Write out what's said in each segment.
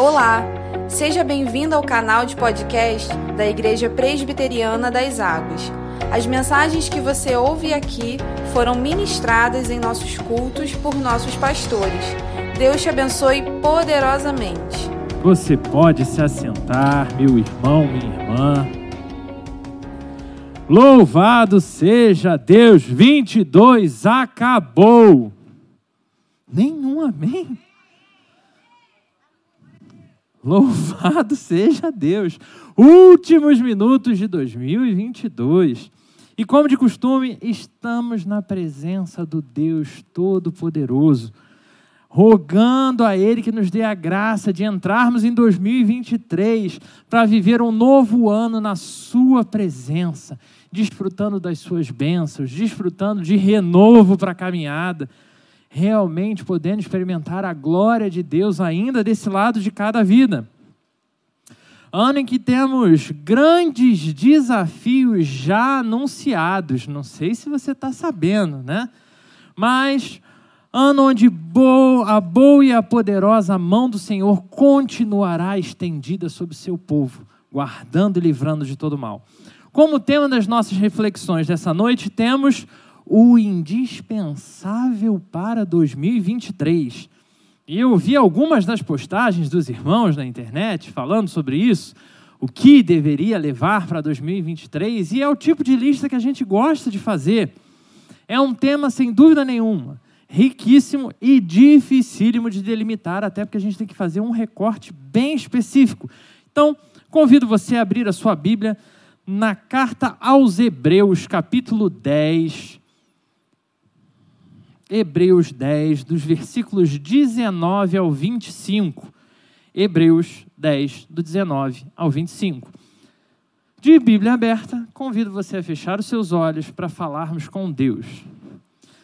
Olá, seja bem-vindo ao canal de podcast da Igreja Presbiteriana das Águas. As mensagens que você ouve aqui foram ministradas em nossos cultos por nossos pastores. Deus te abençoe poderosamente. Você pode se assentar, meu irmão, minha irmã. Louvado seja Deus, 22 acabou. Nenhum amém. Louvado seja Deus. Últimos minutos de 2022. E como de costume, estamos na presença do Deus Todo-Poderoso, rogando a Ele que nos dê a graça de entrarmos em 2023 para viver um novo ano na Sua presença, desfrutando das Suas bênçãos, desfrutando de renovo para a caminhada realmente podendo experimentar a glória de Deus ainda desse lado de cada vida. Ano em que temos grandes desafios já anunciados, não sei se você está sabendo, né? Mas ano onde a boa e a poderosa mão do Senhor continuará estendida sobre seu povo, guardando e livrando de todo mal. Como tema das nossas reflexões dessa noite, temos o indispensável para 2023. E eu vi algumas das postagens dos irmãos na internet falando sobre isso, o que deveria levar para 2023, e é o tipo de lista que a gente gosta de fazer. É um tema, sem dúvida nenhuma, riquíssimo e dificílimo de delimitar, até porque a gente tem que fazer um recorte bem específico. Então, convido você a abrir a sua Bíblia na carta aos Hebreus, capítulo 10, Hebreus 10, dos versículos 19 ao 25. Hebreus 10, do 19 ao 25. De Bíblia aberta, convido você a fechar os seus olhos para falarmos com Deus.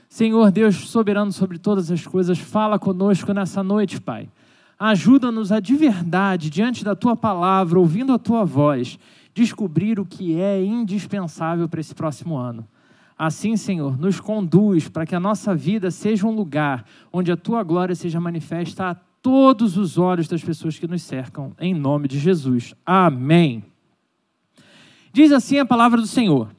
Senhor Deus soberano sobre todas as coisas, fala conosco nessa noite, Pai. Ajuda-nos a de verdade, diante da tua palavra, ouvindo a tua voz, descobrir o que é indispensável para esse próximo ano. Assim, Senhor, nos conduz para que a nossa vida seja um lugar onde a tua glória seja manifesta a todos os olhos das pessoas que nos cercam, em nome de Jesus. Amém. Diz assim a palavra do Senhor: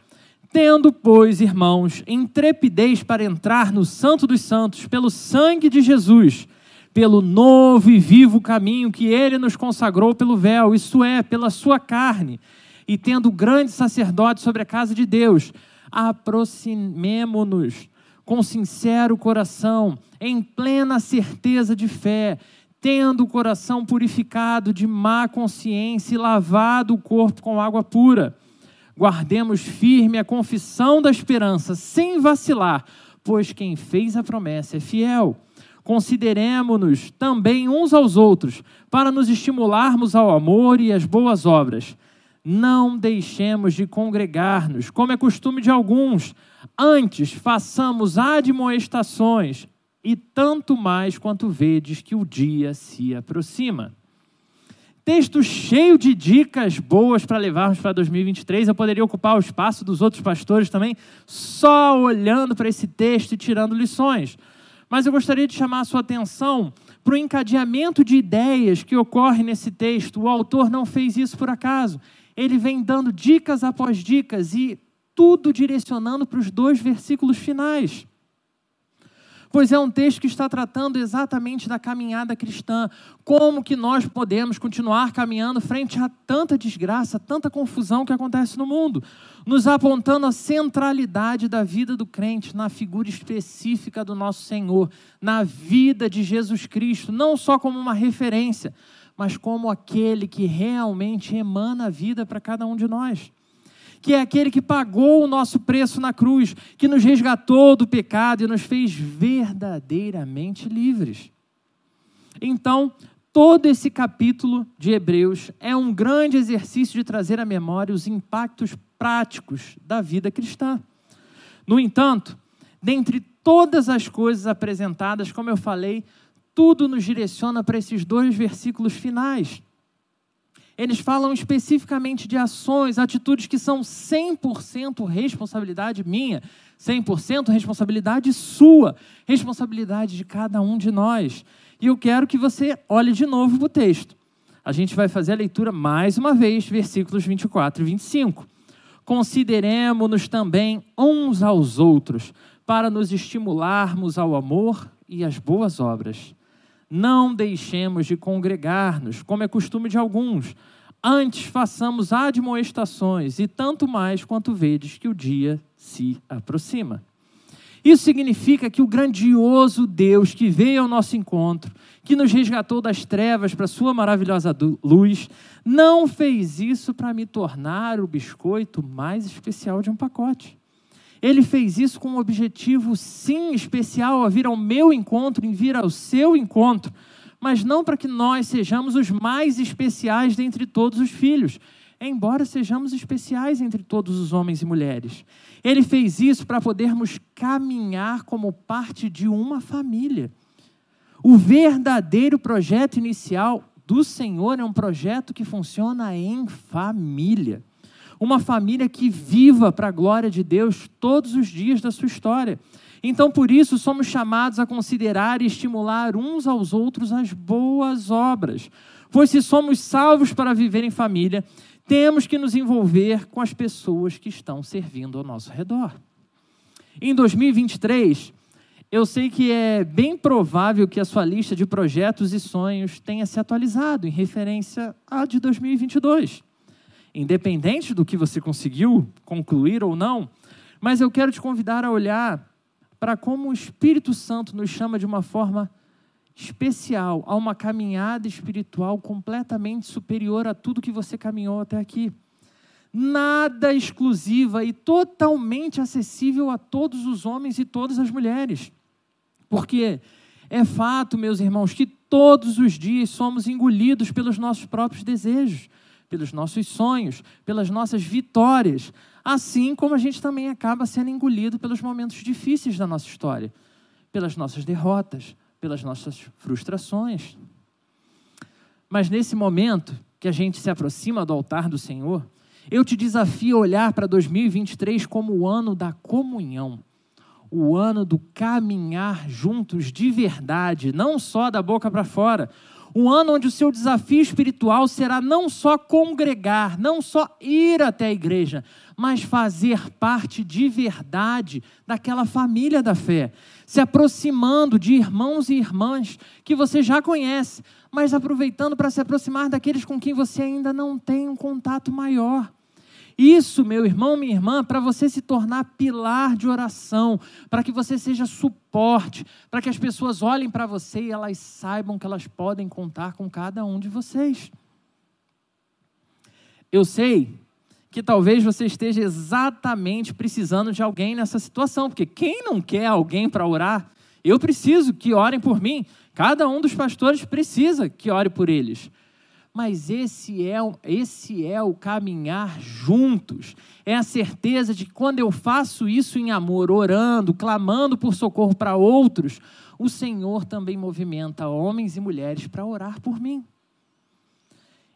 Tendo, pois, irmãos, intrepidez para entrar no Santo dos Santos pelo sangue de Jesus, pelo novo e vivo caminho que ele nos consagrou pelo véu, isso é, pela sua carne, e tendo grande sacerdote sobre a casa de Deus, aproximemo-nos com sincero coração, em plena certeza de fé, tendo o coração purificado de má consciência e lavado o corpo com água pura. Guardemos firme a confissão da esperança, sem vacilar, pois quem fez a promessa é fiel. Consideremos-nos também uns aos outros, para nos estimularmos ao amor e às boas obras não deixemos de congregar-nos, como é costume de alguns. Antes, façamos admoestações, e tanto mais quanto vedes que o dia se aproxima. Texto cheio de dicas boas para levarmos para 2023. Eu poderia ocupar o espaço dos outros pastores também, só olhando para esse texto e tirando lições. Mas eu gostaria de chamar a sua atenção para o encadeamento de ideias que ocorre nesse texto. O autor não fez isso por acaso ele vem dando dicas após dicas e tudo direcionando para os dois versículos finais. Pois é um texto que está tratando exatamente da caminhada cristã, como que nós podemos continuar caminhando frente a tanta desgraça, tanta confusão que acontece no mundo, nos apontando a centralidade da vida do crente na figura específica do nosso Senhor, na vida de Jesus Cristo, não só como uma referência, mas como aquele que realmente emana a vida para cada um de nós. Que é aquele que pagou o nosso preço na cruz, que nos resgatou do pecado e nos fez verdadeiramente livres. Então, todo esse capítulo de Hebreus é um grande exercício de trazer à memória os impactos práticos da vida cristã. No entanto, dentre todas as coisas apresentadas, como eu falei, tudo nos direciona para esses dois versículos finais. Eles falam especificamente de ações, atitudes que são 100% responsabilidade minha, 100% responsabilidade sua, responsabilidade de cada um de nós. E eu quero que você olhe de novo para o texto. A gente vai fazer a leitura mais uma vez, versículos 24 e 25. Consideremos-nos também uns aos outros, para nos estimularmos ao amor e às boas obras. Não deixemos de congregar-nos, como é costume de alguns. Antes façamos admoestações, e tanto mais quanto vedes que o dia se aproxima. Isso significa que o grandioso Deus que veio ao nosso encontro, que nos resgatou das trevas para a sua maravilhosa luz, não fez isso para me tornar o biscoito mais especial de um pacote. Ele fez isso com um objetivo, sim, especial, a vir ao meu encontro, em vir ao seu encontro, mas não para que nós sejamos os mais especiais dentre todos os filhos, embora sejamos especiais entre todos os homens e mulheres. Ele fez isso para podermos caminhar como parte de uma família. O verdadeiro projeto inicial do Senhor é um projeto que funciona em família uma família que viva para a glória de Deus todos os dias da sua história. Então, por isso, somos chamados a considerar e estimular uns aos outros as boas obras. Pois, se somos salvos para viver em família, temos que nos envolver com as pessoas que estão servindo ao nosso redor. Em 2023, eu sei que é bem provável que a sua lista de projetos e sonhos tenha se atualizado em referência à de 2022 independente do que você conseguiu concluir ou não, mas eu quero te convidar a olhar para como o Espírito Santo nos chama de uma forma especial a uma caminhada espiritual completamente superior a tudo que você caminhou até aqui. Nada exclusiva e totalmente acessível a todos os homens e todas as mulheres. Porque é fato, meus irmãos, que todos os dias somos engolidos pelos nossos próprios desejos pelos nossos sonhos, pelas nossas vitórias, assim como a gente também acaba sendo engolido pelos momentos difíceis da nossa história, pelas nossas derrotas, pelas nossas frustrações. Mas nesse momento que a gente se aproxima do altar do Senhor, eu te desafio a olhar para 2023 como o ano da comunhão, o ano do caminhar juntos de verdade, não só da boca para fora, um ano onde o seu desafio espiritual será não só congregar, não só ir até a igreja, mas fazer parte de verdade daquela família da fé, se aproximando de irmãos e irmãs que você já conhece, mas aproveitando para se aproximar daqueles com quem você ainda não tem um contato maior. Isso, meu irmão, minha irmã, para você se tornar pilar de oração, para que você seja suporte, para que as pessoas olhem para você e elas saibam que elas podem contar com cada um de vocês. Eu sei que talvez você esteja exatamente precisando de alguém nessa situação, porque quem não quer alguém para orar? Eu preciso que orem por mim. Cada um dos pastores precisa que ore por eles. Mas esse é, esse é o caminhar juntos. É a certeza de que quando eu faço isso em amor, orando, clamando por socorro para outros, o Senhor também movimenta homens e mulheres para orar por mim.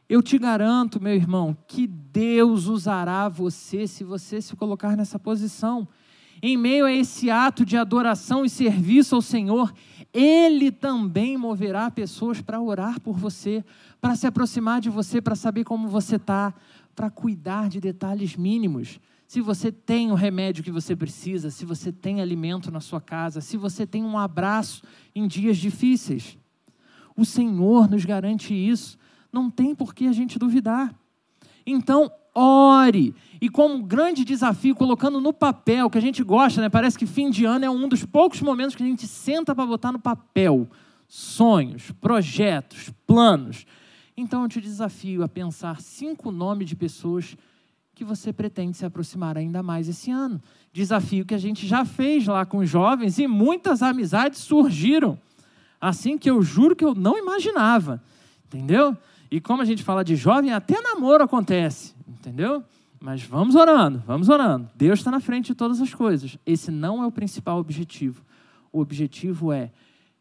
Eu te garanto, meu irmão, que Deus usará você se você se colocar nessa posição. Em meio a esse ato de adoração e serviço ao Senhor, Ele também moverá pessoas para orar por você, para se aproximar de você, para saber como você está, para cuidar de detalhes mínimos. Se você tem o remédio que você precisa, se você tem alimento na sua casa, se você tem um abraço em dias difíceis. O Senhor nos garante isso. Não tem por que a gente duvidar. Então, ore. E como grande desafio, colocando no papel, que a gente gosta, né? Parece que fim de ano é um dos poucos momentos que a gente senta para botar no papel sonhos, projetos, planos. Então eu te desafio a pensar cinco nomes de pessoas que você pretende se aproximar ainda mais esse ano. Desafio que a gente já fez lá com os jovens e muitas amizades surgiram. Assim que eu juro que eu não imaginava. Entendeu? E como a gente fala de jovem, até namoro acontece. Entendeu? Mas vamos orando, vamos orando. Deus está na frente de todas as coisas. Esse não é o principal objetivo. O objetivo é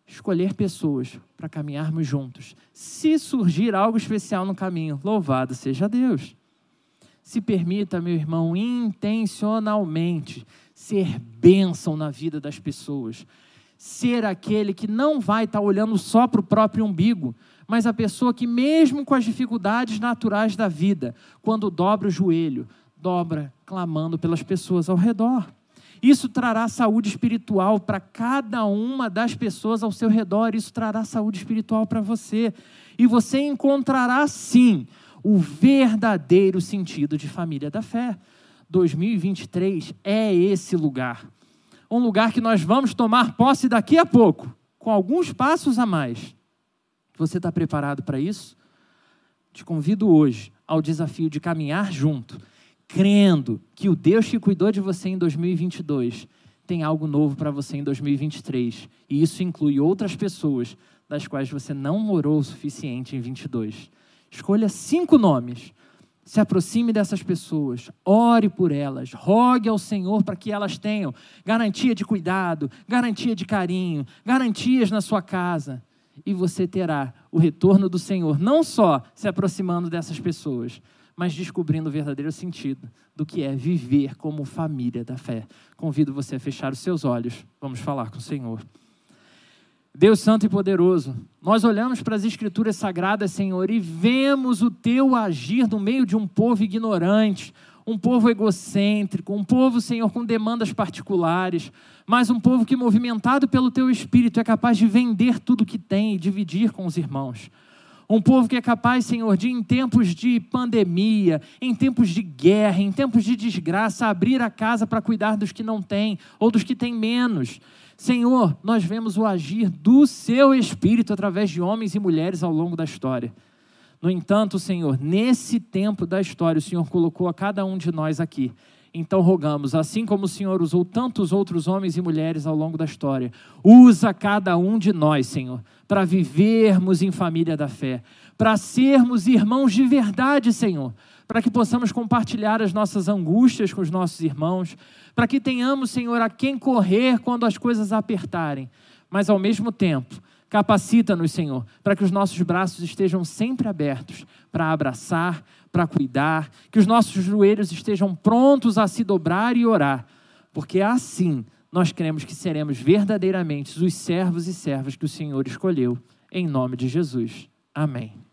escolher pessoas para caminharmos juntos. Se surgir algo especial no caminho, louvado seja Deus. Se permita, meu irmão, intencionalmente ser bênção na vida das pessoas. Ser aquele que não vai estar olhando só para o próprio umbigo, mas a pessoa que, mesmo com as dificuldades naturais da vida, quando dobra o joelho, dobra clamando pelas pessoas ao redor. Isso trará saúde espiritual para cada uma das pessoas ao seu redor, isso trará saúde espiritual para você. E você encontrará, sim, o verdadeiro sentido de família da fé. 2023 é esse lugar. Um lugar que nós vamos tomar posse daqui a pouco, com alguns passos a mais. Você está preparado para isso? Te convido hoje ao desafio de caminhar junto crendo que o Deus que cuidou de você em 2022 tem algo novo para você em 2023. E isso inclui outras pessoas das quais você não orou o suficiente em 22. Escolha cinco nomes. Se aproxime dessas pessoas, ore por elas, rogue ao Senhor para que elas tenham garantia de cuidado, garantia de carinho, garantias na sua casa. E você terá o retorno do Senhor, não só se aproximando dessas pessoas, mas descobrindo o verdadeiro sentido do que é viver como família da fé. Convido você a fechar os seus olhos. Vamos falar com o Senhor. Deus Santo e Poderoso, nós olhamos para as Escrituras Sagradas, Senhor, e vemos o teu agir no meio de um povo ignorante, um povo egocêntrico, um povo, Senhor, com demandas particulares, mas um povo que, movimentado pelo teu espírito, é capaz de vender tudo que tem e dividir com os irmãos. Um povo que é capaz, Senhor, de em tempos de pandemia, em tempos de guerra, em tempos de desgraça, abrir a casa para cuidar dos que não têm ou dos que têm menos. Senhor, nós vemos o agir do seu Espírito através de homens e mulheres ao longo da história. No entanto, Senhor, nesse tempo da história, o Senhor colocou a cada um de nós aqui. Então rogamos, assim como o Senhor usou tantos outros homens e mulheres ao longo da história, usa cada um de nós, Senhor, para vivermos em família da fé, para sermos irmãos de verdade, Senhor, para que possamos compartilhar as nossas angústias com os nossos irmãos, para que tenhamos, Senhor, a quem correr quando as coisas apertarem, mas ao mesmo tempo, capacita-nos, Senhor, para que os nossos braços estejam sempre abertos para abraçar, para cuidar, que os nossos joelhos estejam prontos a se dobrar e orar, porque assim nós cremos que seremos verdadeiramente os servos e servas que o Senhor escolheu. Em nome de Jesus. Amém.